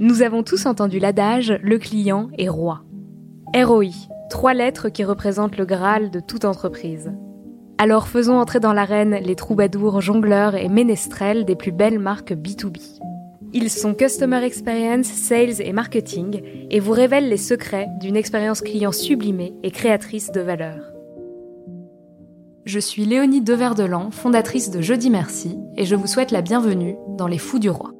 Nous avons tous entendu l'adage le client est roi. ROI, trois lettres qui représentent le Graal de toute entreprise. Alors faisons entrer dans l'arène les troubadours, jongleurs et ménestrels des plus belles marques B2B. Ils sont Customer Experience, Sales et Marketing et vous révèlent les secrets d'une expérience client sublimée et créatrice de valeur. Je suis Léonie Deverdelan, fondatrice de Jeudi Merci, et je vous souhaite la bienvenue dans Les Fous du Roi.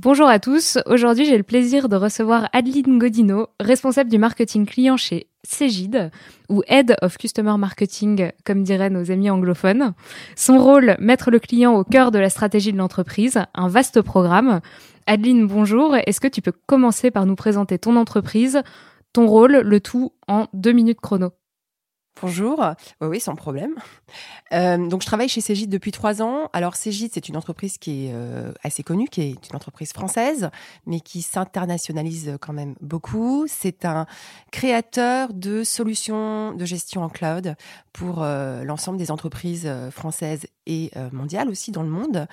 Bonjour à tous, aujourd'hui j'ai le plaisir de recevoir Adeline Godino, responsable du marketing client chez Cégide, ou Head of Customer Marketing, comme diraient nos amis anglophones. Son rôle, mettre le client au cœur de la stratégie de l'entreprise, un vaste programme. Adeline, bonjour, est-ce que tu peux commencer par nous présenter ton entreprise, ton rôle, le tout en deux minutes chrono? Bonjour, oui, sans problème. Euh, donc, je travaille chez Cégide depuis trois ans. Alors, Cégide, c'est une entreprise qui est euh, assez connue, qui est une entreprise française, mais qui s'internationalise quand même beaucoup. C'est un créateur de solutions de gestion en cloud pour euh, l'ensemble des entreprises françaises et mondiales aussi dans le monde.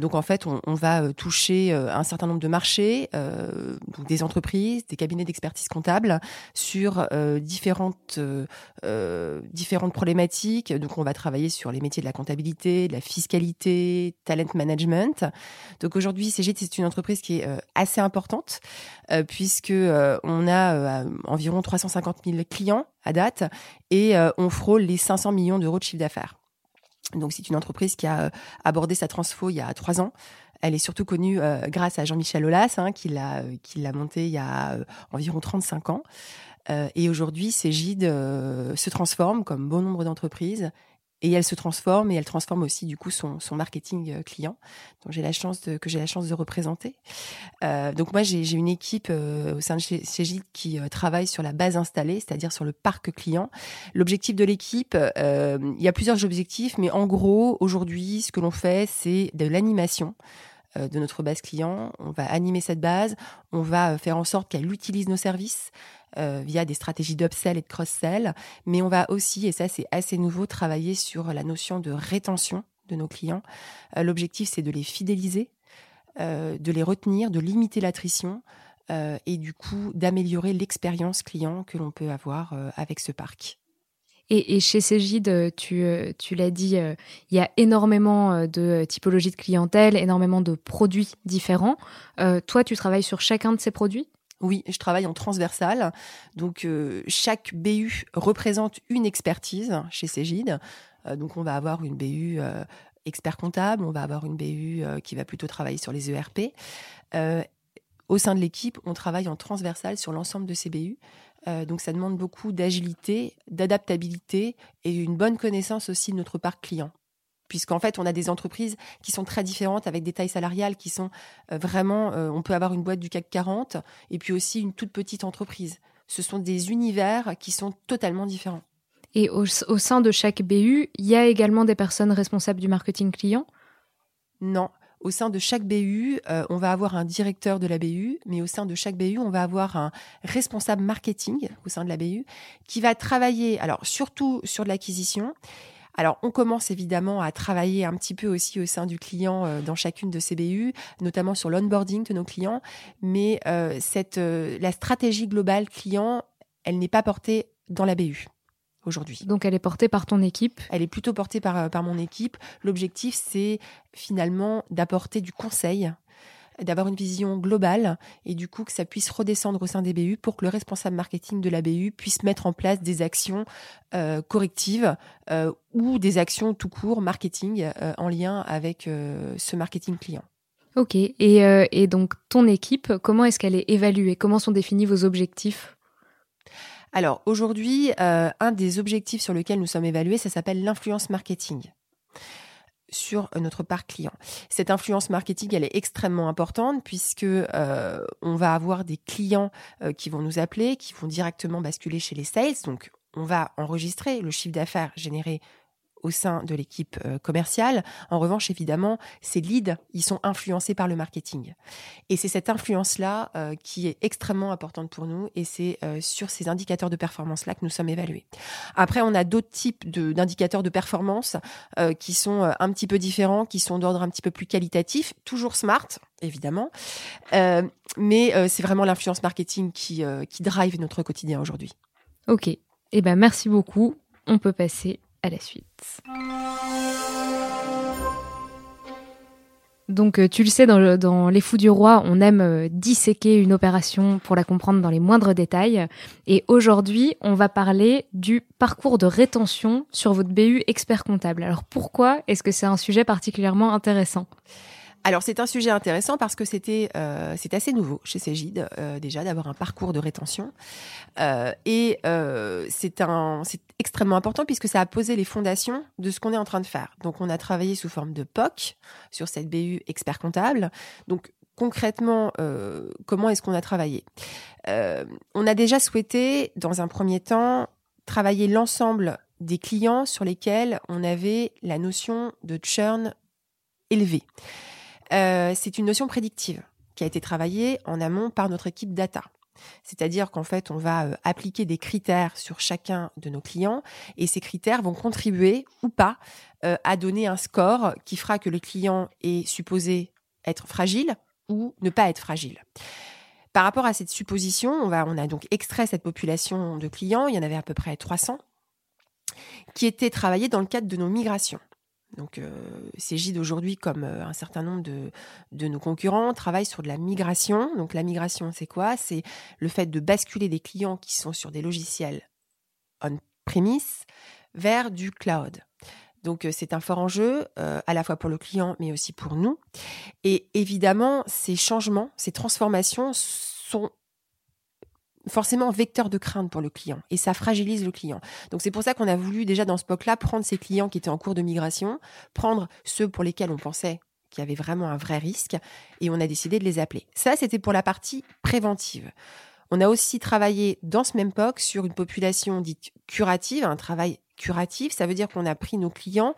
donc, en fait, on, va toucher un certain nombre de marchés, des entreprises, des cabinets d'expertise comptable sur différentes euh, différentes problématiques. Donc, on va travailler sur les métiers de la comptabilité, de la fiscalité, talent management. Donc, aujourd'hui, CGT, c'est une entreprise qui est euh, assez importante euh, puisque on a environ 350 000 clients à date et on frôle les 500 millions d'euros de chiffre d'affaires. Donc, c'est une entreprise qui a abordé sa transfo il y a trois ans. Elle est surtout connue grâce à Jean-Michel Aulas, hein, qui l'a l'a montée il y a environ 35 ans. Euh, et aujourd'hui, Cégide euh, se transforme comme bon nombre d'entreprises et elle se transforme et elle transforme aussi du coup son, marketing euh, client donc j'ai la chance que j'ai la chance de représenter. Donc moi j'ai, une équipe au sein de Cégide qui travaille sur la base installée c'est-à-dire sur le parc client. L'objectif de l'équipe il y a plusieurs objectifs mais en gros aujourd'hui ce que l'on fait c'est de l'animation de notre base client. On va animer cette base, on va faire en sorte qu'elle utilise nos services, euh, via des stratégies d'upsell et de cross-sell. Mais on va aussi, et ça c'est assez nouveau, travailler sur la notion de rétention de nos clients. Euh, l'objectif c'est de les fidéliser, euh, de les retenir, de limiter l'attrition. et du coup d'améliorer l'expérience client que l'on peut avoir avec ce parc. Et, chez Cégide, tu, tu l'as dit, il y a énormément de typologies de clientèle, énormément de produits différents. toi, tu travailles sur chacun de ces produits? Oui, je travaille en transversal. Donc, euh, chaque BU représente une expertise chez Cégide. Euh, donc, on va avoir une BU euh, expert comptable, on va avoir une BU qui va plutôt travailler sur les ERP. au sein de l'équipe, on travaille en transversal sur l'ensemble de ces BU. donc, ça demande beaucoup d'agilité, d'adaptabilité et une bonne connaissance aussi de notre parc client puisqu'en fait, on a des entreprises qui sont très différentes avec des tailles salariales qui sont euh, vraiment, euh, on peut avoir une boîte du CAC 40 et puis aussi une toute petite entreprise. Ce sont des univers qui sont totalement différents. Et au, sein de chaque BU, il y a également des personnes responsables du marketing client? Non. Au sein de chaque BU, euh, on va avoir un directeur de la BU, mais au sein de chaque BU, on va avoir un responsable marketing au sein de la BU qui va travailler, alors surtout sur de l'acquisition, alors, on commence évidemment à travailler un petit peu aussi au sein du client euh, dans chacune de ces BU, notamment sur l'onboarding de nos clients. Mais euh, cette, euh, la stratégie globale client, elle n'est pas portée dans la BU aujourd'hui. Donc elle est portée par ton équipe? Elle est plutôt portée par, par mon équipe. L'objectif, c'est finalement d'apporter du conseil d'avoir une vision globale et du coup que ça puisse redescendre au sein des BU pour que le responsable marketing de la BU puisse mettre en place des actions euh, correctives euh, ou des actions tout court marketing euh, en lien avec ce marketing client. Ok, et, et donc ton équipe, comment est-ce qu'elle est évaluée? Comment sont définis vos objectifs? Alors aujourd'hui, un des objectifs sur lesquels nous sommes évalués, ça s'appelle l'influence marketing sur notre parc client. Cette influence marketing, elle est extrêmement importante puisque euh, on va avoir des clients euh, qui vont nous appeler, qui vont directement basculer chez les sales. Donc, on va enregistrer le chiffre d'affaires généré au sein de l'équipe euh, commerciale. En revanche, évidemment, ces leads, ils sont influencés par le marketing. Et c'est cette influence-là euh, qui est extrêmement importante pour nous et c'est euh, sur ces indicateurs de performance-là que nous sommes évalués. Après, on a d'autres types d'indicateurs de, performance qui sont un petit peu différents, qui sont d'ordre un petit peu plus qualitatif, toujours smart, évidemment. mais c'est vraiment l'influence marketing qui, qui drive notre quotidien aujourd'hui. Ok. Eh ben, merci beaucoup. On peut passer à la suite. Donc euh, tu le sais, dans, Les Fous du Roi, on aime euh, disséquer une opération pour la comprendre dans les moindres détails. Et aujourd'hui, on va parler du parcours de rétention sur votre BU expert comptable. Alors pourquoi est-ce que c'est un sujet particulièrement intéressant? Alors c'est un sujet intéressant parce que c'était euh, c'est assez nouveau chez Cégide euh, déjà d'avoir un parcours de rétention euh, et c'est un c'est extrêmement important puisque ça a posé les fondations de ce qu'on est en train de faire. Donc on a travaillé sous forme de POC sur cette BU expert comptable. Donc concrètement, comment est-ce qu'on a travaillé? On a déjà souhaité, dans un premier temps, travailler l'ensemble des clients sur lesquels on avait la notion de churn élevée. Euh, c'est une notion prédictive qui a été travaillée en amont par notre équipe data. C'est-à-dire qu'en fait, on va euh, appliquer des critères sur chacun de nos clients et ces critères vont contribuer ou pas euh, à donner un score qui fera que le client est supposé être fragile ou ne pas être fragile. Par rapport à cette supposition, on, on a donc extrait cette population de clients, il y en avait à peu près 300, qui étaient travaillés dans le cadre de nos migrations. Donc, euh, Cégide aujourd'hui, comme euh, un certain nombre de, de, nos concurrents, travaille sur de la migration. Donc, la migration, c'est quoi? C'est le fait de basculer des clients qui sont sur des logiciels on-premise vers du cloud. Donc, euh, c'est un fort enjeu, euh, à la fois pour le client, mais aussi pour nous. Et évidemment, ces changements, ces transformations sont forcément vecteur de crainte pour le client et ça fragilise le client. Donc c'est pour ça qu'on a voulu déjà dans ce POC-là prendre ces clients qui étaient en cours de migration, prendre ceux pour lesquels on pensait qu'il y avait vraiment un vrai risque et on a décidé de les appeler. Ça, c'était pour la partie préventive. On a aussi travaillé dans ce même POC sur une population dite curative, un travail curatif. Ça veut dire qu'on a pris nos clients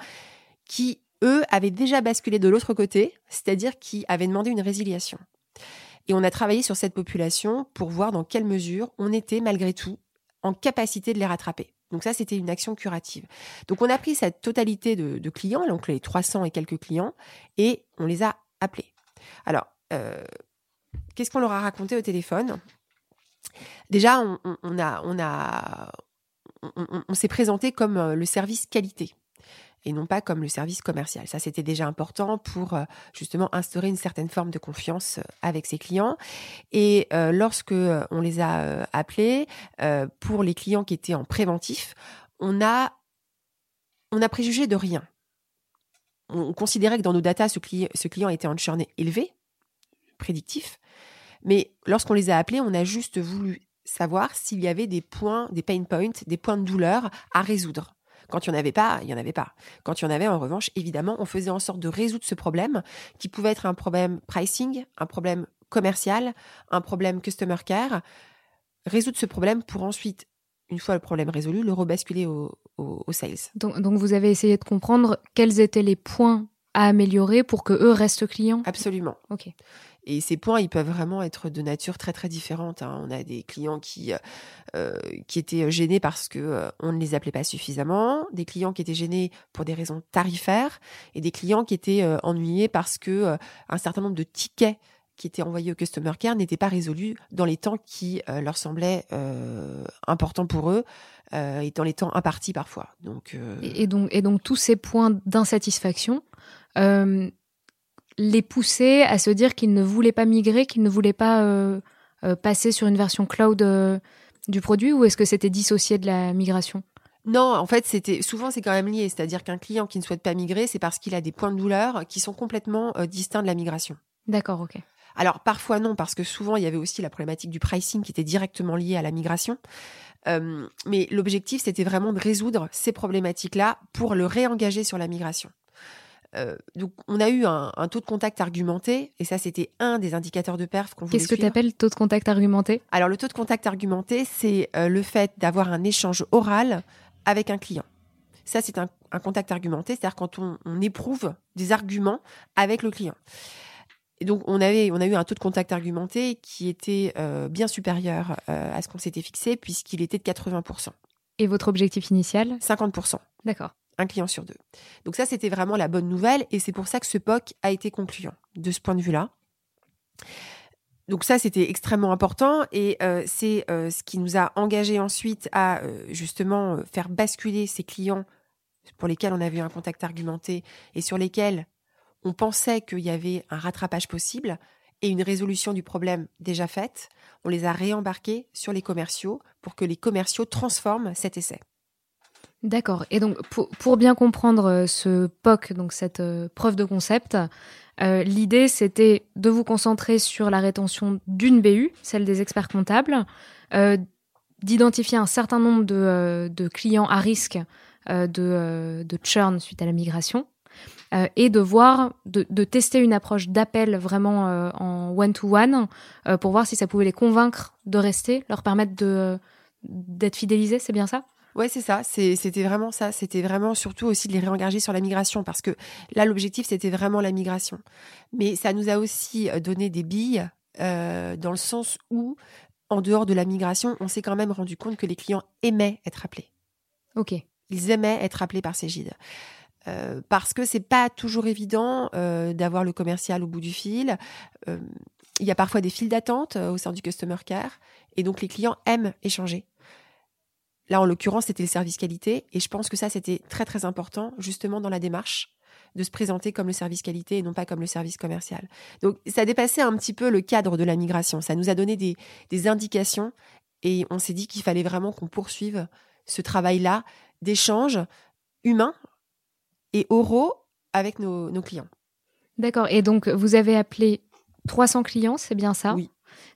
qui, eux, avaient déjà basculé de l'autre côté, c'est-à-dire qui avaient demandé une résiliation. Et on a travaillé sur cette population pour voir dans quelle mesure on était malgré tout en capacité de les rattraper. Donc ça, c'était une action curative. Donc on a pris cette totalité de, clients, donc les 300 et quelques clients, et on les a appelés. Alors, euh, qu'est-ce qu'on leur a raconté au téléphone? Déjà, on, s'est présenté comme euh, le service qualité et non pas comme le service commercial. Ça, c'était déjà important pour euh, justement instaurer une certaine forme de confiance euh, avec ses clients. Et euh, lorsque on les a appelés, pour les clients qui étaient en préventif, on a, on a préjugé de rien. On considérait que dans nos datas, ce, client, ce client était en churn élevé, prédictif. Mais lorsqu'on les a appelés, on a juste voulu savoir s'il y avait des points, des pain points, des points de douleur à résoudre. Quand il n'y en avait pas, il n'y en avait pas. Quand il y en avait, en revanche, évidemment, on faisait en sorte de résoudre ce problème qui pouvait être un problème pricing, un problème commercial, un problème customer care. Résoudre ce problème pour ensuite, une fois le problème résolu, le rebasculer au, sales. Donc, donc vous avez essayé de comprendre quels étaient les points à améliorer pour que eux restent clients? Absolument. Ok. Et ces points, ils peuvent vraiment être de nature très très différente. Hein. On a des clients qui euh, euh, qui étaient gênés parce que euh, on ne les appelait pas suffisamment, des clients qui étaient gênés pour des raisons tarifaires, et des clients qui étaient ennuyés parce que un certain nombre de tickets qui étaient envoyés au customer care n'étaient pas résolus dans les temps qui leur semblaient importants pour eux et dans les temps impartis parfois. Donc et, donc et donc tous ces points d'insatisfaction les pousser à se dire qu'ils ne voulaient pas migrer, qu'ils ne voulaient pas passer sur une version cloud du produit, ou est-ce que c'était dissocié de la migration? Non, en fait, c'était souvent c'est quand même lié, c'est-à-dire qu'un client qui ne souhaite pas migrer, c'est parce qu'il a des points de douleur qui sont complètement distincts de la migration. D'accord, ok. Alors parfois non, parce que souvent il y avait aussi la problématique du pricing qui était directement liée à la migration. Euh, mais l'objectif, c'était vraiment de résoudre ces problématiques-là pour le réengager sur la migration. Euh, donc, on a eu un, taux de contact argumenté, et ça, c'était un des indicateurs de perf qu'on voulait Qu'est-ce que tu appelles taux de contact argumenté? Alors, le taux de contact argumenté, c'est euh, le fait d'avoir un échange oral avec un client. Ça, c'est un, contact argumenté, c'est-à-dire quand on, on, éprouve des arguments avec le client. Et donc, on, avait, on a eu un taux de contact argumenté qui était euh, bien supérieur à ce qu'on s'était fixé, puisqu'il était de 80%. Et votre objectif initial? 50%. D'accord. Un client sur deux. Donc ça, c'était vraiment la bonne nouvelle, et c'est pour ça que ce POC a été concluant, de ce point de vue-là. Donc ça, c'était extrêmement important, et euh, c'est ce qui nous a engagé ensuite à justement faire basculer ces clients pour lesquels on avait un contact argumenté et sur lesquels on pensait qu'il y avait un rattrapage possible et une résolution du problème déjà faite. On les a réembarqués sur les commerciaux pour que les commerciaux transforment cet essai. D'accord. Et donc, pour, bien comprendre euh, ce POC, donc cette euh, preuve de concept, euh, l'idée c'était de vous concentrer sur la rétention d'une BU, celle des experts comptables, d'identifier un certain nombre de, clients à risque de, churn suite à la migration, et de voir, de, tester une approche d'appel vraiment en one-to-one pour voir si ça pouvait les convaincre de rester, leur permettre d'être fidélisés, c'est bien ça? Ouais, c'est ça. C'était vraiment ça. C'était vraiment surtout aussi de les réengager sur la migration parce que là, l'objectif, c'était vraiment la migration. Mais ça nous a aussi donné des billes dans le sens où, en dehors de la migration, on s'est quand même rendu compte que les clients aimaient être appelés. Ok. Ils aimaient être appelés par ces guides. Euh, parce que c'est pas toujours évident euh, d'avoir le commercial au bout du fil. Euh, il y a parfois des files d'attente au sein du customer care et donc les clients aiment échanger. Là, en l'occurrence, c'était le service qualité et je pense que ça, c'était très très important justement dans la démarche de se présenter comme le service qualité et non pas comme le service commercial. Donc, ça dépassait un petit peu le cadre de la migration. Ça nous a donné des, des indications et on s'est dit qu'il fallait vraiment qu'on poursuive ce travail-là d'échange humain et oraux avec nos, clients. D'accord. Et donc, vous avez appelé 300 clients, c'est bien ça? Oui.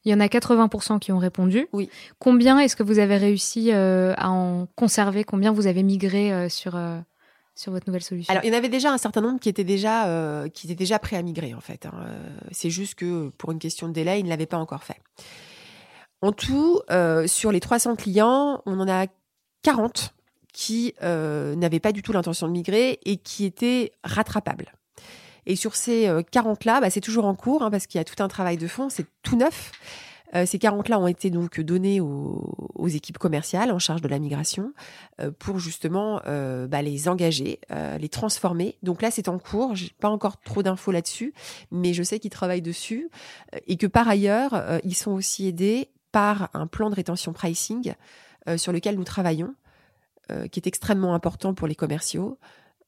Il y en a 80% qui ont répondu. Oui. Combien est-ce que vous avez réussi euh, à en conserver? Combien vous avez migré euh, sur, euh, sur votre nouvelle solution? Alors, il y en avait déjà un certain nombre qui étaient déjà, qui étaient déjà prêts à migrer, en fait. Hein. C'est juste que pour une question de délai, ils ne l'avaient pas encore fait. En tout, sur les 300 clients, on en a 40 qui euh, n'avaient pas du tout l'intention de migrer et qui étaient rattrapables. Et sur ces 40-là, euh, bah, c'est toujours en cours hein, parce qu'il y a tout un travail de fond, c'est tout neuf. Euh, ces 40-là ont été donc donnés aux, équipes commerciales en charge de la migration pour justement bah, les engager, les transformer. Donc là, c'est en cours. J'ai pas encore trop d'infos là-dessus, mais je sais qu'ils travaillent dessus et que par ailleurs, ils sont aussi aidés par un plan de rétention pricing sur lequel nous travaillons euh, qui est extrêmement important pour les commerciaux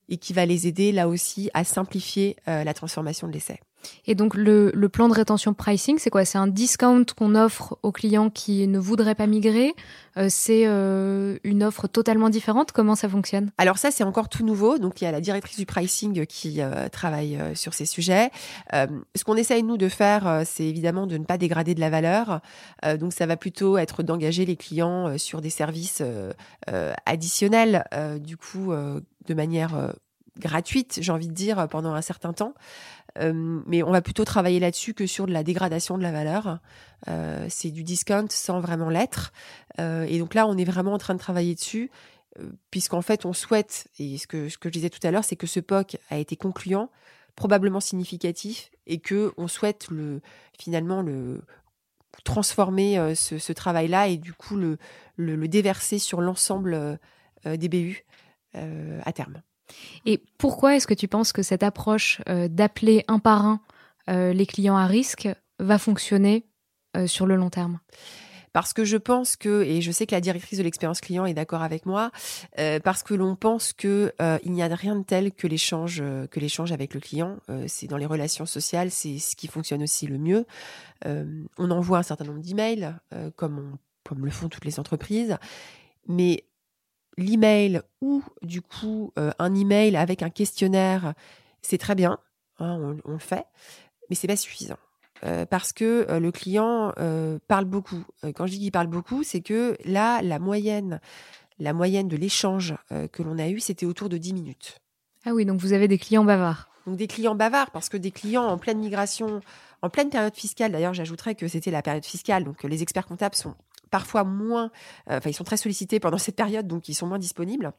et qui va les aider là aussi à simplifier euh, la transformation de l'essai. Et donc le, plan de rétention pricing, c'est quoi? C'est un discount qu'on offre aux clients qui ne voudraient pas migrer euh, C'est euh, une offre totalement différente Comment ça fonctionne? Alors ça, c'est encore tout nouveau. Donc il y a la directrice du pricing qui euh, travaille sur ces sujets. ce qu'on essaye nous de faire, c'est évidemment de ne pas dégrader de la valeur. donc ça va plutôt être d'engager les clients sur des services additionnels, du coup de manière gratuite, j'ai envie de dire, pendant un certain temps. Euh, mais on va plutôt travailler là-dessus que sur de la dégradation de la valeur. Euh, c'est du discount sans vraiment l'être. Euh, et donc là, on est vraiment en train de travailler dessus, puisqu'en fait, on souhaite, et ce que, je disais tout à l'heure, c'est que ce POC a été concluant, probablement significatif, et que on souhaite le, finalement le transformer ce, travail-là et du coup le déverser sur l'ensemble des BU à terme. Et pourquoi est-ce que tu penses que cette approche euh, d'appeler un par un euh, les clients à risque va fonctionner euh, sur le long terme? Parce que je pense que, et je sais que la directrice de l'expérience client est d'accord avec moi, parce que l'on pense que il n'y a rien de tel que l'échange, que l'échange avec le client. c'est dans les relations sociales, c'est ce qui fonctionne aussi le mieux. on envoie un certain nombre d'emails, comme, comme le font toutes les entreprises, mais l'email ou du coup un email avec un questionnaire, c'est très bien, hein, on, on, le fait, mais c'est pas suffisant. Euh, parce que euh, le client euh, parle beaucoup. quand je dis qu'il parle beaucoup, c'est que là, la moyenne, la moyenne de l'échange que l'on a eu, c'était autour de 10 minutes. Ah oui, donc vous avez des clients bavards. Donc des clients bavards, parce que des clients en pleine migration, en pleine période fiscale, d'ailleurs j'ajouterais que c'était la période fiscale, donc les experts comptables sont parfois moins, enfin ils sont très sollicités pendant cette période, donc ils sont moins disponibles.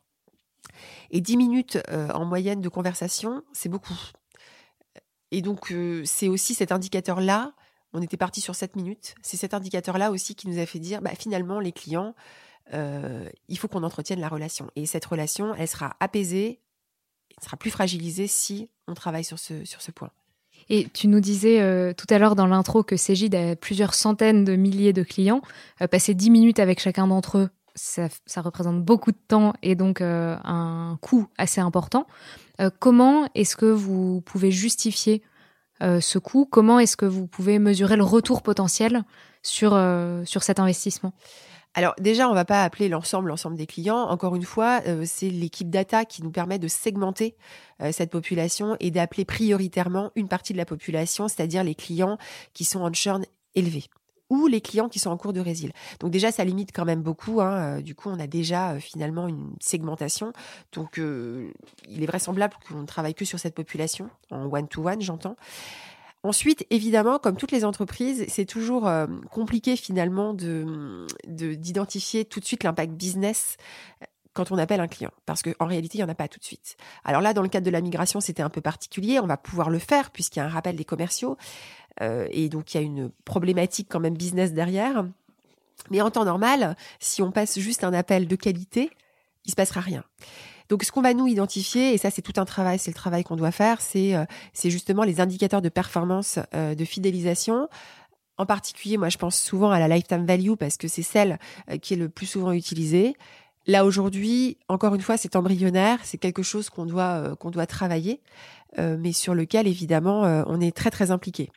Et 10 minutes en moyenne de conversation, c'est beaucoup. Et donc, euh, c'est aussi cet indicateur-là, on était parti sur 7 minutes, c'est cet indicateur-là aussi qui nous a fait dire, bah, finalement, les clients, euh, il faut qu'on entretienne la relation. Et cette relation, elle sera apaisée, elle sera plus fragilisée si on travaille sur ce, sur ce point. Et tu nous disais euh, tout à l'heure dans l'intro que Cégide a plusieurs centaines de milliers de clients. passer 10 minutes avec chacun d'entre eux, ça, représente beaucoup de temps et donc un coût assez important. Euh, comment est-ce que vous pouvez justifier euh, ce coût? Comment est-ce que vous pouvez mesurer le retour potentiel euh, sur cet investissement? Alors déjà, on va pas appeler l'ensemble l'ensemble des clients. Encore une fois, c'est l'équipe data qui nous permet de segmenter cette population et d'appeler prioritairement une partie de la population, c'est-à-dire les clients qui sont en churn élevé ou les clients qui sont en cours de résil. Donc déjà, ça limite quand même beaucoup. Hein. Euh, du coup, on a déjà euh, finalement une segmentation. Donc, euh, il est vraisemblable qu'on ne travaille que sur cette population, en one-to-one, j'entends. Ensuite, évidemment, comme toutes les entreprises, c'est toujours compliqué finalement de d'identifier tout de suite l'impact business quand on appelle un client, parce qu'en réalité, il n'y en a pas tout de suite. Alors là, dans le cadre de la migration, c'était un peu particulier, on va pouvoir le faire puisqu'il y a un rappel des commerciaux, euh, et donc il y a une problématique quand même business derrière. Mais en temps normal, si on passe juste un appel de qualité, il se passera rien. Donc, ce qu'on va nous identifier, et ça, c'est tout un travail, c'est le travail qu'on doit faire, c'est euh, justement les indicateurs de performance, euh, de fidélisation. En particulier, moi, je pense souvent à la lifetime value parce que c'est celle qui est le plus souvent utilisée. Là aujourd'hui, encore une fois, c'est embryonnaire, c'est quelque chose qu'on doit qu'on doit travailler, mais sur lequel évidemment on est très très impliqué.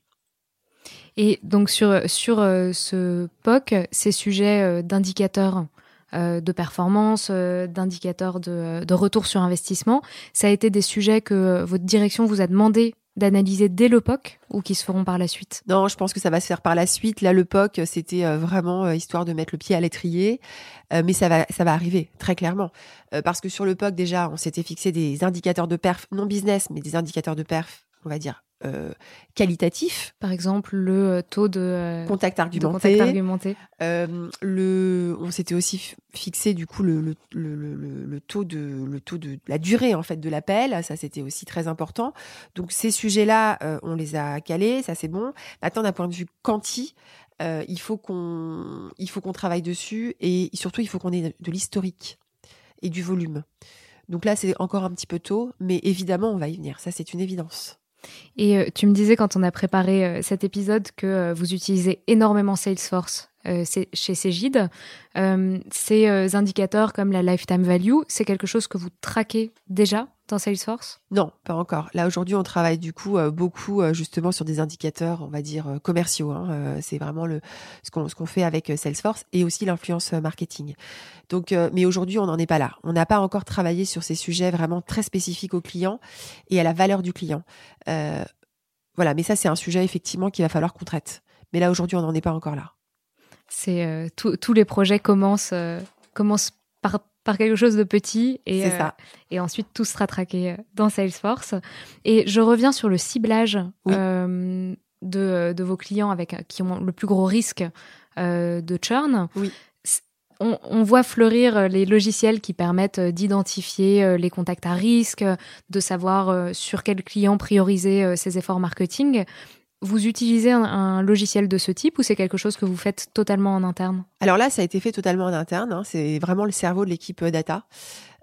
Et donc sur, sur euh, ce POC, ces sujets euh, d'indicateurs euh, de performance, d'indicateurs de, de, retour sur investissement, ça a été des sujets que votre direction vous a demandé d'analyser dès le POC ou qui se feront par la suite? Non, je pense que ça va se faire par la suite. Là, le POC, c'était vraiment histoire de mettre le pied à l'étrier, mais ça va, ça va arriver très clairement, parce que sur le POC déjà, on s'était fixé des indicateurs de perf, non business, mais des indicateurs de perf, on va dire euh, qualitatif. Par exemple, le euh, taux de euh, contact argumenté. le, on s'était aussi fixé du coup le, le, le, le, taux de le taux de la durée en fait de l'appel. Ça c'était aussi très important. Donc ces sujets-là, on les a calés, ça c'est bon. Maintenant d'un point de vue quanti, il faut qu'on il faut qu'on travaille dessus et surtout il faut qu'on ait de l'historique et du volume. Donc là, c'est encore un petit peu tôt, mais évidemment, on va y venir. Ça, c'est une évidence. Et euh, tu me disais quand on a préparé euh, cet épisode que euh, vous utilisez énormément Salesforce chez Cégide. ces indicateurs comme la lifetime value, c'est quelque chose que vous traquez déjà? Dans Salesforce? Non, pas encore. Là aujourd'hui, on travaille du coup beaucoup justement sur des indicateurs, on va dire commerciaux. Hein. c'est vraiment le ce qu'on ce qu'on fait avec Salesforce et aussi l'influence marketing. Donc, mais aujourd'hui, on n'en est pas là. On n'a pas encore travaillé sur ces sujets vraiment très spécifiques aux clients et à la valeur du client. voilà, mais ça, c'est un sujet effectivement qu'il va falloir qu'on traite. Mais là aujourd'hui, on n'en est pas encore là. C'est euh, tous les projets commencent, euh, commencent par, par quelque chose de petit et, euh, et ensuite tout sera traqué dans Salesforce. Et je reviens sur le ciblage de, de, vos clients avec qui ont le plus gros risque de churn. Oui. On, on, voit fleurir les logiciels qui permettent d'identifier les contacts à risque, de savoir sur quel client prioriser ses efforts marketing. Vous utilisez un, logiciel de ce type ou c'est quelque chose que vous faites totalement en interne? Alors là, ça a été fait totalement en interne. Hein. C'est vraiment le cerveau de l'équipe euh, data.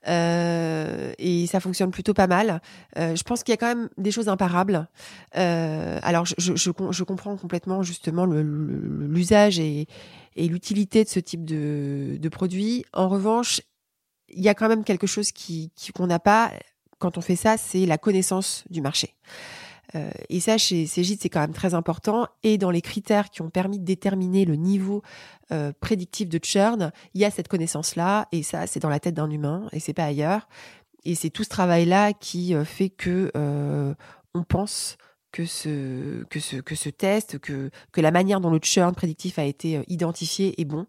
Euh, et ça fonctionne plutôt pas mal. Euh, je pense qu'il y a quand même des choses imparables. Euh, alors, je, je, je, comprends complètement justement l'usage et, et l'utilité de ce type de, de produit. En revanche, il y a quand même quelque chose qui qu'on n'a pas quand on fait ça, c'est la connaissance du marché. Euh, et ça, chez Cégide, c'est quand même très important. Et dans les critères qui ont permis de déterminer le niveau euh, prédictif de churn, il y a cette connaissance-là. Et ça, c'est dans la tête d'un humain et c'est pas ailleurs. Et c'est tout ce travail-là qui euh, fait que on pense que ce, que ce, test, que, que la manière dont le churn prédictif a été identifié est bon.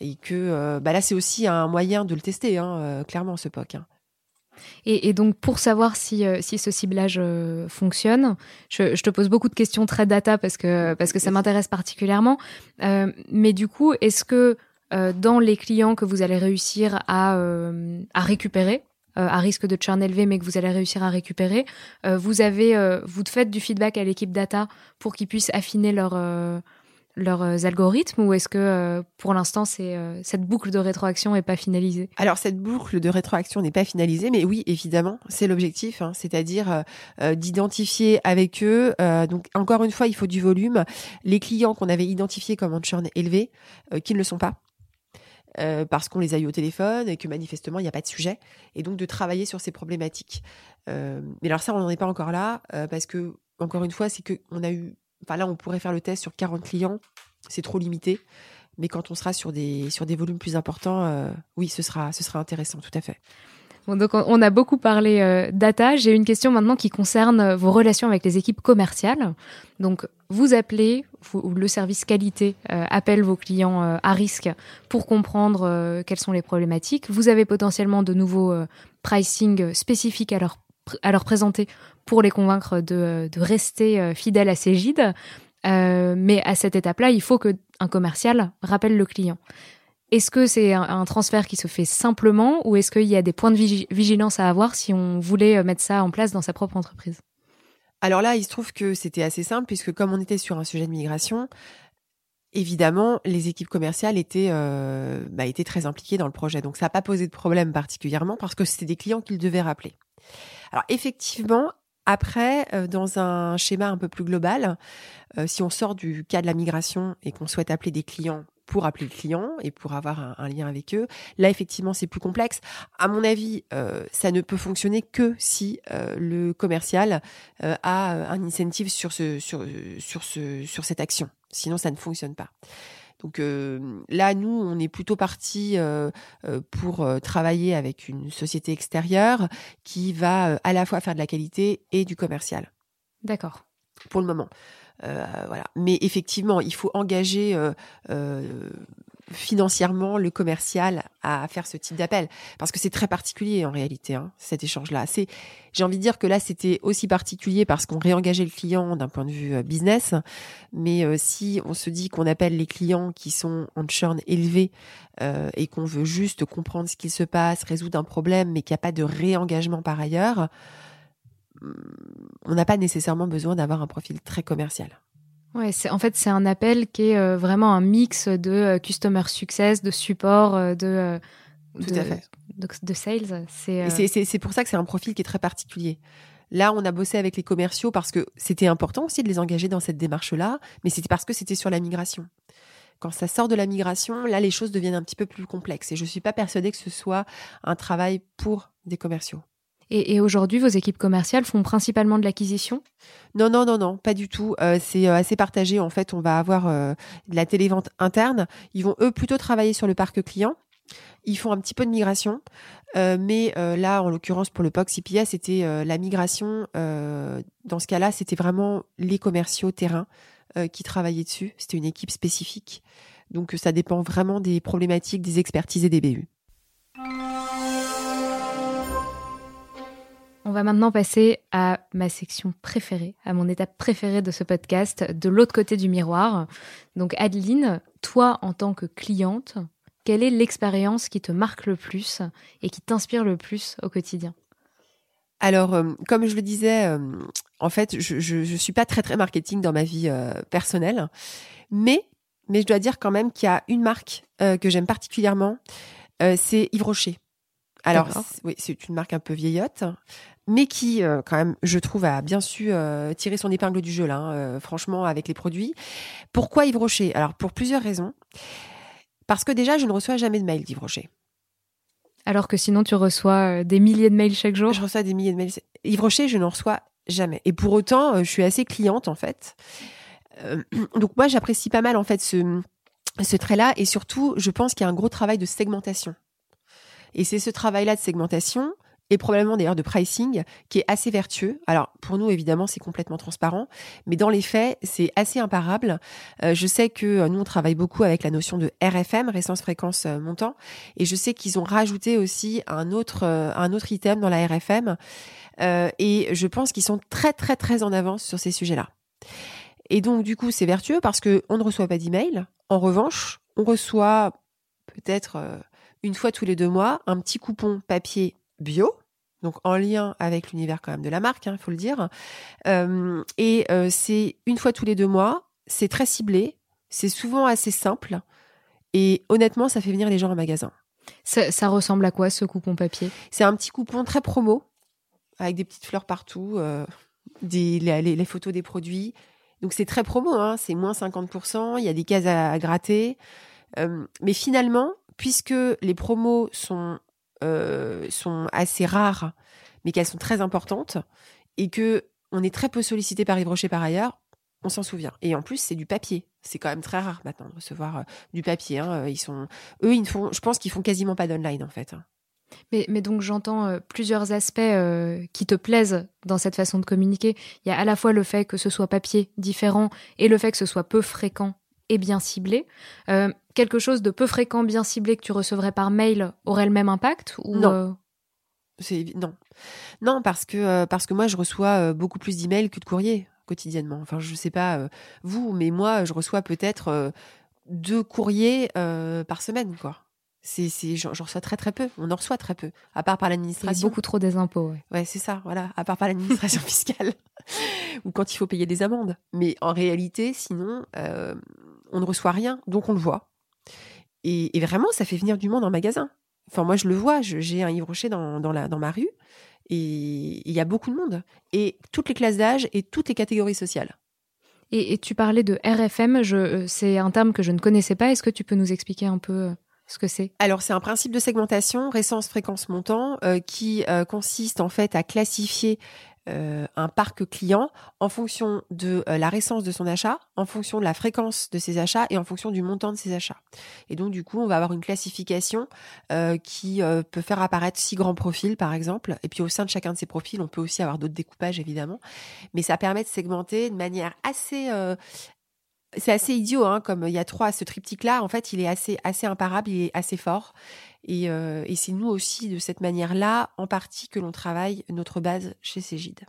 Et que bah là, c'est aussi un moyen de le tester, hein, clairement, ce POC. Hein. Et, donc, pour savoir si, euh, si ce ciblage euh, fonctionne, je, te pose beaucoup de questions très data parce que, parce que ça m'intéresse particulièrement. Euh, mais du coup, est-ce que dans les clients que vous allez réussir à, à récupérer, à risque de churn élevé, mais que vous allez réussir à récupérer, vous avez, vous faites du feedback à l'équipe data pour qu'ils puissent affiner leur leurs euh, algorithmes ou est-ce que euh, pour l'instant c'est euh, cette boucle de rétroaction n'est pas finalisée? Alors cette boucle de rétroaction n'est pas finalisée, mais oui évidemment c'est l'objectif, hein, c'est-à-dire d'identifier avec eux. donc encore une fois il faut du volume. Les clients qu'on avait identifiés comme en churn élevé, qui ne le sont pas. parce qu'on les a eu au téléphone et que manifestement il n'y a pas de sujet, et donc de travailler sur ces problématiques. mais alors ça, on n'en est pas encore là, parce que encore une fois, c'est qu'on a eu Là, on pourrait faire le test sur 40 clients, c'est trop limité. Mais quand on sera sur des, sur des volumes plus importants, euh, oui, ce sera, ce sera intéressant, tout à fait. donc on a beaucoup parlé euh, data. J'ai une question maintenant qui concerne euh, vos relations avec les équipes commerciales. Donc vous appelez, ou le service qualité appelle vos clients à risque pour comprendre quelles sont les problématiques. Vous avez potentiellement de nouveaux pricing spécifiques à leur à leur présenter pour les convaincre de, rester euh, fidèles à ces gides. Euh, mais à cette étape-là, il faut qu'un commercial rappelle le client. Est-ce que c'est un, transfert qui se fait simplement ou est-ce qu'il y a des points de vigilance à avoir si on voulait euh, mettre ça en place dans sa propre entreprise? Alors là, il se trouve que c'était assez simple puisque comme on était sur un sujet de migration, évidemment, les équipes commerciales étaient, euh, bah, étaient très impliquées dans le projet. Donc ça n'a pas posé de problème particulièrement parce que c'était des clients qu'ils devaient rappeler. Alors effectivement, après, euh, dans un schéma un peu plus global, euh, si on sort du cas de la migration et qu'on souhaite appeler des clients pour appeler le client et pour avoir un, lien avec eux. Là, effectivement, c'est plus complexe. À mon avis, euh, ça ne peut fonctionner que si le commercial a un incentive sur, ce, sur, sur, ce, sur cette action. Sinon, ça ne fonctionne pas. Donc euh, là, nous, on est plutôt parti euh, euh, pour travailler avec une société extérieure qui va à la fois faire de la qualité et du commercial. D'accord. Pour le moment. voilà. Mais effectivement, il faut engager financièrement le commercial à faire ce type d'appel. Parce que c'est très particulier en réalité hein, cet échange là c'est j'ai envie de dire que là c'était aussi particulier parce qu'on réengageait le client d'un point de vue euh, business. Mais euh, si on se dit qu'on appelle les clients qui sont en churn élevé euh, et qu'on veut juste comprendre ce qu'il se passe résoudre un problème mais qu'il n'y a pas de réengagement par ailleurs hmm, on n'a pas nécessairement besoin d'avoir un profil très commercial Ouais, c'est en fait c'est un appel qui est euh, vraiment un mix de euh, customer success, de support, euh, de tout à fait. De, sales. C'est pour ça que c'est un profil qui est très particulier. Là, on a bossé avec les commerciaux parce que c'était important aussi de les engager dans cette démarche-là, mais c'était parce que c'était sur la migration. Quand ça sort de la migration, là, les choses deviennent un petit peu plus complexes. Et je ne suis pas persuadée que ce soit un travail pour des commerciaux. Et, aujourd'hui, vos équipes commerciales font principalement de l'acquisition? Non, non, non, non, pas du tout. Euh, c'est euh, assez partagé. En fait, on va avoir euh, de la télévente interne. Ils vont, eux, plutôt travailler sur le parc client. Ils font un petit peu de migration, mais là, en l'occurrence, pour le POC CPA, c'était la migration. dans ce cas-là, c'était vraiment les commerciaux terrain qui travaillaient dessus. C'était une équipe spécifique. Donc, ça dépend vraiment des problématiques, des expertises et des BU. On va maintenant passer à ma section préférée, à mon étape préférée de ce podcast, de l'autre côté du miroir. Donc Adeline, toi en tant que cliente, quelle est l'expérience qui te marque le plus et qui t'inspire le plus au quotidien? Alors, euh, comme je le disais, euh, en fait, je ne suis pas très très marketing dans ma vie euh, personnelle, mais mais je dois dire quand même qu'il y a une marque que j'aime particulièrement, c'est Yves Rocher. Alors, oui, c'est une marque un peu vieillotte, mais qui, euh, quand même, je trouve, a bien su euh, tirer son épingle du jeu, là, hein, euh, franchement, avec les produits. Pourquoi Yves Rocher? Alors, pour plusieurs raisons. Parce que déjà, je ne reçois jamais de mails d'Yves Rocher. Alors que sinon, tu reçois des milliers de mails chaque jour? Je reçois des milliers de mails. Yves Rocher, je n'en reçois jamais. Et pour autant, je suis assez cliente, en fait. donc, moi, j'apprécie pas mal, en fait, ce, ce trait-là. Et surtout, je pense qu'il y a un gros travail de segmentation. Et c'est ce travail-là de segmentation et probablement d'ailleurs de pricing qui est assez vertueux. Alors pour nous évidemment c'est complètement transparent, mais dans les faits c'est assez imparable. Euh, je sais que euh, nous on travaille beaucoup avec la notion de RFM, résistance fréquence euh, montant, et je sais qu'ils ont rajouté aussi un autre un autre item dans la RFM, et je pense qu'ils sont très très très en avance sur ces sujets-là. Et donc du coup c'est vertueux parce que on ne reçoit pas d'email. En revanche on reçoit peut-être une fois tous les deux mois un petit coupon papier bio, donc en lien avec l'univers quand même de la marque, il hein, faut le dire. Euh, et euh, c'est une fois tous les deux mois, c'est très ciblé, c'est souvent assez simple, et honnêtement, ça fait venir les gens en magasin. Ça, ressemble à quoi ce coupon papier? C'est un petit coupon très promo, avec des petites fleurs partout, euh, des, les, photos des produits. Donc c'est très promo, hein, c'est moins 50%, il y a des cases à gratter. mais finalement, puisque les promos sont, euh, sont assez rares, mais qu'elles sont très importantes, et que on est très peu sollicité par Yves Rocher par ailleurs, on s'en souvient. Et en plus, c'est du papier. C'est quand même très rare maintenant de recevoir euh, du papier. Hein. Ils sont, eux, ils font, je pense qu'ils font quasiment pas d'online en fait. Mais, mais, donc j'entends euh, plusieurs aspects qui te plaisent dans cette façon de communiquer. Il y a à la fois le fait que ce soit papier différent et le fait que ce soit peu fréquent et bien ciblé. Euh, quelque chose de peu fréquent, bien ciblé que tu recevrais par mail aurait le même impact ou Non. Euh, c'est non. Non, parce que euh, parce que moi je reçois beaucoup plus d'emails que de courriers quotidiennement. Enfin, je sais pas vous, mais moi je reçois peut-être deux courriers par semaine, quoi. C'est, c'est, j'en reçois très très peu. On en reçoit très peu, à part par l'administration. beaucoup trop des impôts. Ouais, ouais c'est ça. Voilà, à part par l'administration fiscale ou quand il faut payer des amendes. Mais en réalité, sinon, on ne reçoit rien, donc on le voit. Et, vraiment, ça fait venir du monde en magasin. Enfin, moi, je le vois, j'ai un Yves Rocher dans, la, dans ma rue, et il y a beaucoup de monde. Et toutes les classes d'âge et toutes les catégories sociales. Et, tu parlais de RFM, euh, c'est un terme que je ne connaissais pas. Est-ce que tu peux nous expliquer un peu euh, ce que c'est? Alors c'est un principe de segmentation, récence, fréquence, montant, euh, qui consiste en fait à classifier euh, un parc client en fonction de euh, la récence de son achat, en fonction de la fréquence de ses achats et en fonction du montant de ses achats. Et donc du coup, on va avoir une classification euh, qui peut faire apparaître six grands profils par exemple. Et puis au sein de chacun de ces profils, on peut aussi avoir d'autres découpages évidemment, mais ça permet de segmenter de manière assez c'est assez idiot, hein, comme il y a trois, ce triptyque-là, en fait, il est assez, assez imparable, il est assez fort. Et, euh, et c'est nous aussi, de cette manière-là, en partie, que l'on travaille notre base chez Cégide.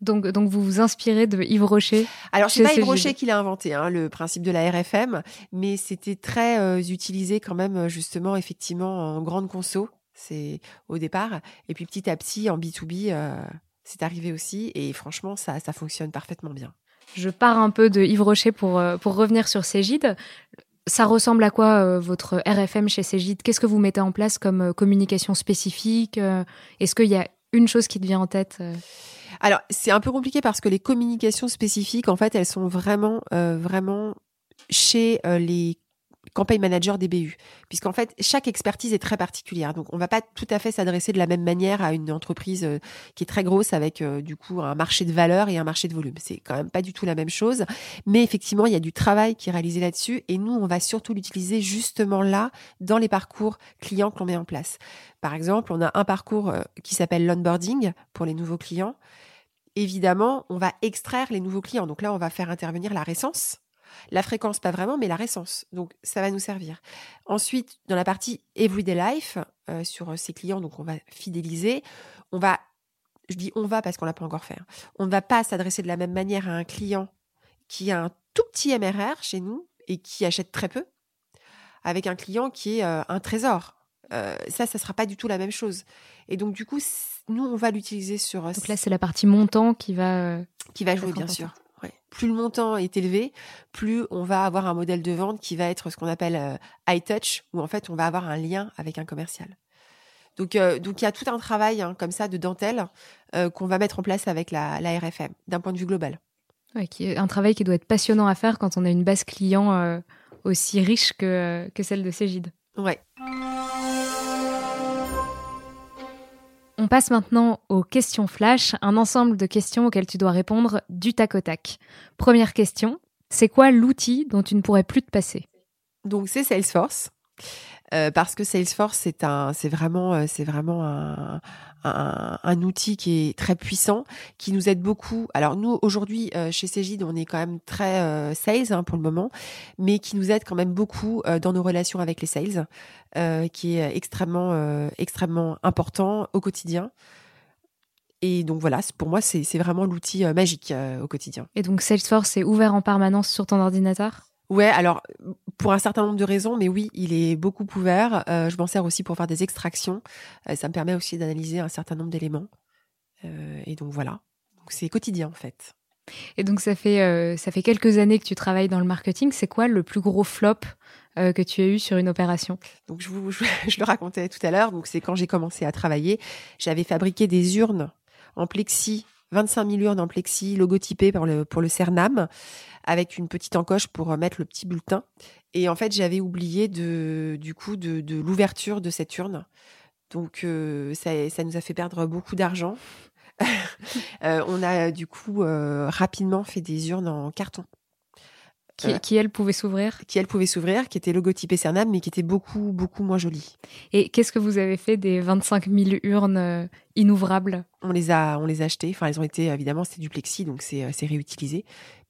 Donc, donc vous vous inspirez de Yves Rocher Alors, c'est pas Yves Rocher qui l'a inventé, hein, le principe de la RFM, mais c'était très euh, utilisé quand même, justement, effectivement, en grande conso, c'est au départ. Et puis petit à petit, en B2B, euh, c'est arrivé aussi. Et franchement, ça, ça fonctionne parfaitement bien. Je pars un peu de Yves Rocher pour, euh, pour revenir sur Cégide. Ça ressemble à quoi euh, votre RFM chez Cégide? Qu'est-ce que vous mettez en place comme euh, communication spécifique Est-ce qu'il y a une chose qui te vient en tête Alors, c'est un peu compliqué parce que les communications spécifiques, en fait, elles sont vraiment, vraiment chez les campagne manager des puisqu'en fait chaque expertise est très particulière. Donc on va pas tout à fait s'adresser de la même manière à une entreprise euh, qui est très grosse avec euh, du coup un marché de valeur et un marché de volume. C'est quand même pas du tout la même chose, mais effectivement il y a du travail qui est réalisé là-dessus et nous on va surtout l'utiliser justement là dans les parcours clients que l'on met en place. Par exemple, on a un parcours euh, qui s'appelle l'onboarding pour les nouveaux clients. Évidemment, on va extraire les nouveaux clients. Donc là, on va faire intervenir la récence la fréquence, pas vraiment, mais la récence. Donc, ça va nous servir. Ensuite, dans la partie Everyday Life, euh, sur ces clients, donc on va fidéliser, on va, je dis on va parce qu'on l'a pas encore fait, hein. on ne va pas s'adresser de la même manière à un client qui a un tout petit MRR chez nous et qui achète très peu, avec un client qui est euh, un trésor. Euh, ça, ça sera pas du tout la même chose. Et donc, du coup, nous, on va l'utiliser sur. Donc là, c'est la partie montant qui va. Qui va jouer, bien sûr plus le montant est élevé, plus on va avoir un modèle de vente qui va être ce qu'on appelle euh, high touch, où en fait on va avoir un lien avec un commercial. Donc, donc il y a tout un travail hein, comme ça de dentelle qu'on va mettre en place avec la, la RFM d'un point de vue global. Ouais, qui est un travail qui doit être passionnant à faire quand on a une base client aussi riche que, que celle de Cégide. Ouais. On passe maintenant aux questions flash, un ensemble de questions auxquelles tu dois répondre du tac au tac. Première question, c'est quoi l'outil dont tu ne pourrais plus te passer? Donc c'est Salesforce. Euh, parce que Salesforce c'est un c'est vraiment euh, c'est vraiment un, un, outil qui est très puissant, qui nous aide beaucoup. Alors nous, aujourd'hui, euh, chez Cégide, on est quand même très euh, sales hein, pour le moment, mais qui nous aide quand même beaucoup dans nos relations avec les sales, qui est extrêmement, extrêmement important au quotidien. Et donc voilà, pour moi, c'est vraiment l'outil magique au quotidien. Et donc Salesforce est ouvert en permanence sur ton ordinateur? Ouais, alors pour un certain nombre de raisons, mais oui, il est beaucoup ouvert. Euh, je m'en sers aussi pour faire des extractions. Euh, ça me permet aussi d'analyser un certain nombre d'éléments. Euh, et donc voilà. C'est quotidien en fait. Et donc ça fait ça fait quelques années que tu travailles dans le marketing. C'est quoi le plus gros flop que tu as eu sur une opération? Donc je vous je, le racontais tout à l'heure. Donc c'est quand j'ai commencé à travailler, j'avais fabriqué des urnes en plexi 25 000 urnes en plexi logotypées pour le, pour le CERNAM avec une petite encoche pour mettre le petit bulletin. Et en fait, j'avais oublié de, du coup de, de l'ouverture de cette urne. Donc, euh, ça, ça, nous a fait perdre beaucoup d'argent. euh, on a du coup euh, rapidement fait des urnes en carton. Qui, euh, qui, elle pouvait s'ouvrir? Qui elle pouvait s'ouvrir, qui était logotypée Cernam, mais qui était beaucoup, beaucoup moins jolie. Et qu'est-ce que vous avez fait des 25 000 urnes inouvrables On les a, on les a achetées. Enfin, elles ont été évidemment, c'était du plexi, donc c'est, réutilisé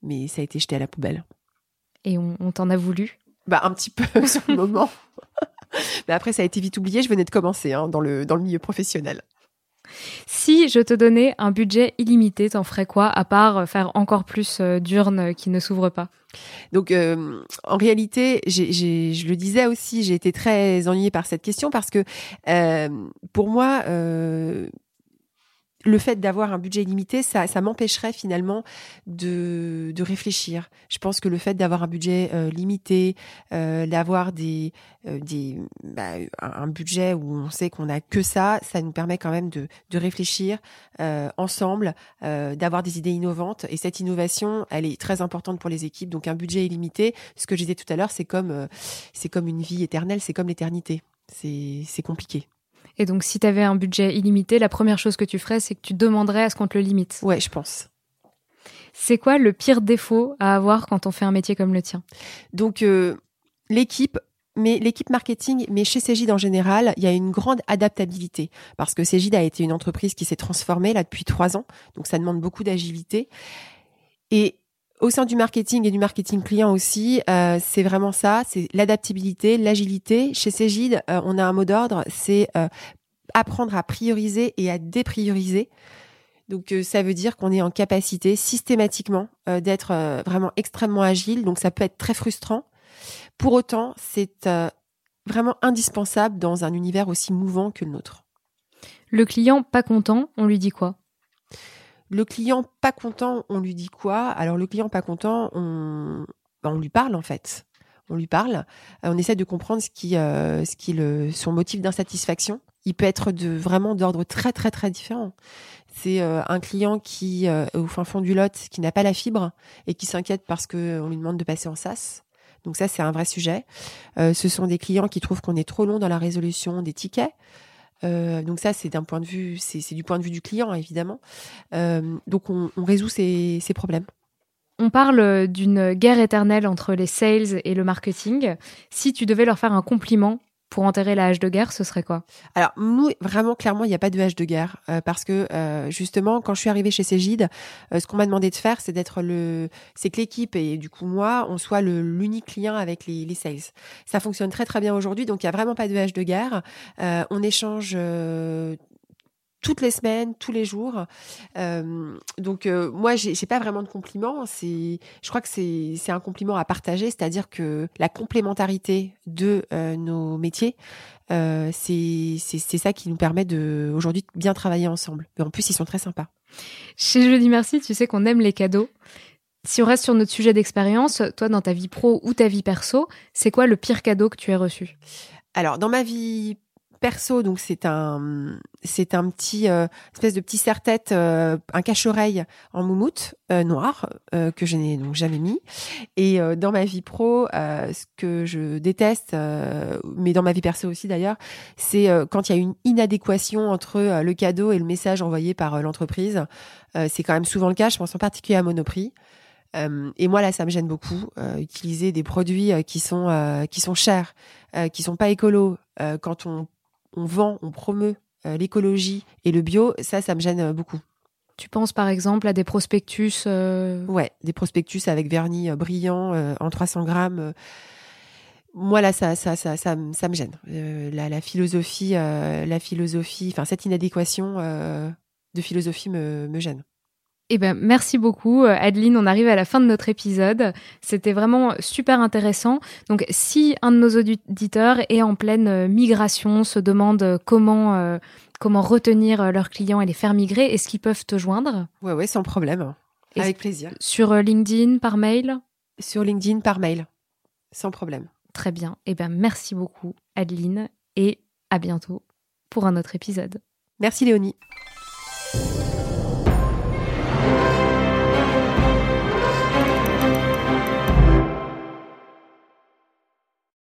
mais ça a été jeté à la poubelle. Et on, t'en a voulu? Bah un petit peu sur le moment. mais après, ça a été vite oublié. Je venais de commencer hein, dans, le, dans le milieu professionnel. Si je te donnais un budget illimité, t'en ferais quoi à part faire encore plus euh, d'urnes qui ne s'ouvrent pas? Donc, euh, en réalité, je le disais aussi, j'ai été très ennuyée par cette question parce que euh, pour moi, le fait d'avoir un budget limité, ça, m'empêcherait finalement de, réfléchir. Je pense que le fait d'avoir un budget euh, limité, euh, d'avoir des, euh, bah, un budget où on sait qu'on a que ça, ça nous permet quand même de, de réfléchir ensemble, d'avoir des idées innovantes. Et cette innovation, elle est très importante pour les équipes. Donc un budget illimité, ce que je disais tout à l'heure, c'est comme c'est comme une vie éternelle, c'est comme l'éternité. C'est compliqué. Et donc, si tu avais un budget illimité, la première chose que tu ferais, c'est que tu demanderais à ce qu'on te le limite. Ouais, je pense. C'est quoi le pire défaut à avoir quand on fait un métier comme le tien? Donc, euh, l'équipe, mais l'équipe marketing, mais chez Cégide en général, il y a une grande adaptabilité parce que Cégide a été une entreprise qui s'est transformée là depuis trois ans, donc ça demande beaucoup d'agilité. Et au sein du marketing et du marketing client aussi, euh, c'est vraiment ça, c'est l'adaptabilité, l'agilité. Chez Cégide, euh, on a un mot d'ordre, c'est euh, apprendre à prioriser et à déprioriser. Donc ça veut dire qu'on est en capacité systématiquement d'être vraiment extrêmement agile. Donc ça peut être très frustrant. Pour autant, c'est vraiment indispensable dans un univers aussi mouvant que le nôtre. Le client pas content, on lui dit quoi? Le client pas content, on lui dit quoi? Alors le client pas content, on, ben, on lui parle en fait. On lui parle. Euh, on essaie de comprendre qui, euh, son motif d'insatisfaction. Il peut être de vraiment d'ordre très très très différent. C'est euh, un client qui au fin fond du lot qui n'a pas la fibre et qui s'inquiète parce que on lui demande de passer en SAS. Donc ça c'est un vrai sujet. ce sont des clients qui trouvent qu'on est trop long dans la résolution des tickets. Euh, donc ça, c'est d'un point de vue, c'est du point de vue du client évidemment. Euh, donc on, résout ces, ces, problèmes. On parle d'une guerre éternelle entre les sales et le marketing. Si tu devais leur faire un compliment pour enterrer la hache de guerre, ce serait quoi? Alors nous, vraiment clairement, il n'y a pas de hache de guerre euh, parce que euh, justement, quand je suis arrivée chez Cégide, euh, ce qu'on m'a demandé de faire, c'est d'être le, c'est que l'équipe et du coup moi, on soit l'unique lien avec les, les sales. Ça fonctionne très très bien aujourd'hui, donc il y a vraiment pas de hache de guerre. on échange toutes les semaines, tous les jours. Euh, donc euh, moi, j'ai, pas vraiment de compliments. C'est, je crois que c'est, c'est un compliment à partager, c'est-à-dire que la complémentarité de euh, nos métiers, euh, c'est, c'est, c'est ça qui nous permet de aujourd'hui bien travailler ensemble. Mais en plus, ils sont très sympas. Chez Jeudi Merci, tu sais qu'on aime les cadeaux. Si on reste sur notre sujet d'expérience, toi, dans ta vie pro ou ta vie perso, c'est quoi le pire cadeau que tu as reçu? Alors, dans ma vie perso, donc c'est un, c'est un petit espèce de petit serre-tête, un cache-oreille en moumoute noir que je n'ai donc jamais mis. Et dans ma vie pro, ce que je déteste, mais dans ma vie perso aussi d'ailleurs, c'est quand il y a une inadéquation entre le cadeau et le message envoyé par l'entreprise. c'est quand même souvent le cas. Je pense en particulier à Monoprix. Euh, et moi là, ça me gêne beaucoup. Euh, utiliser des produits euh, qui sont qui sont chers, qui sont pas écolos. quand on, on vend, on promeut l'écologie et le bio, ça, ça me gêne beaucoup. Tu penses par exemple à des prospectus Ouais, des prospectus avec vernis brillant en 300 grammes. Moi là, ça, ça, ça, ça, ça me gêne. La, la, philosophie, la philosophie, enfin cette inadéquation de philosophie me, me gêne. Eh ben, merci beaucoup, euh, Adeline. On arrive à la fin de notre épisode. C'était vraiment super intéressant. Donc, si un de nos auditeurs est en pleine euh, migration, se demande euh, comment, comment retenir leurs clients et les faire migrer, est-ce qu'ils peuvent te joindre? Ouais, ouais, sans problème. Avec plaisir. Sur LinkedIn, par mail? Sur LinkedIn, par mail. Sans problème. Très bien. Eh ben, merci beaucoup, Adeline. Et à bientôt pour un autre épisode. Merci, Léonie.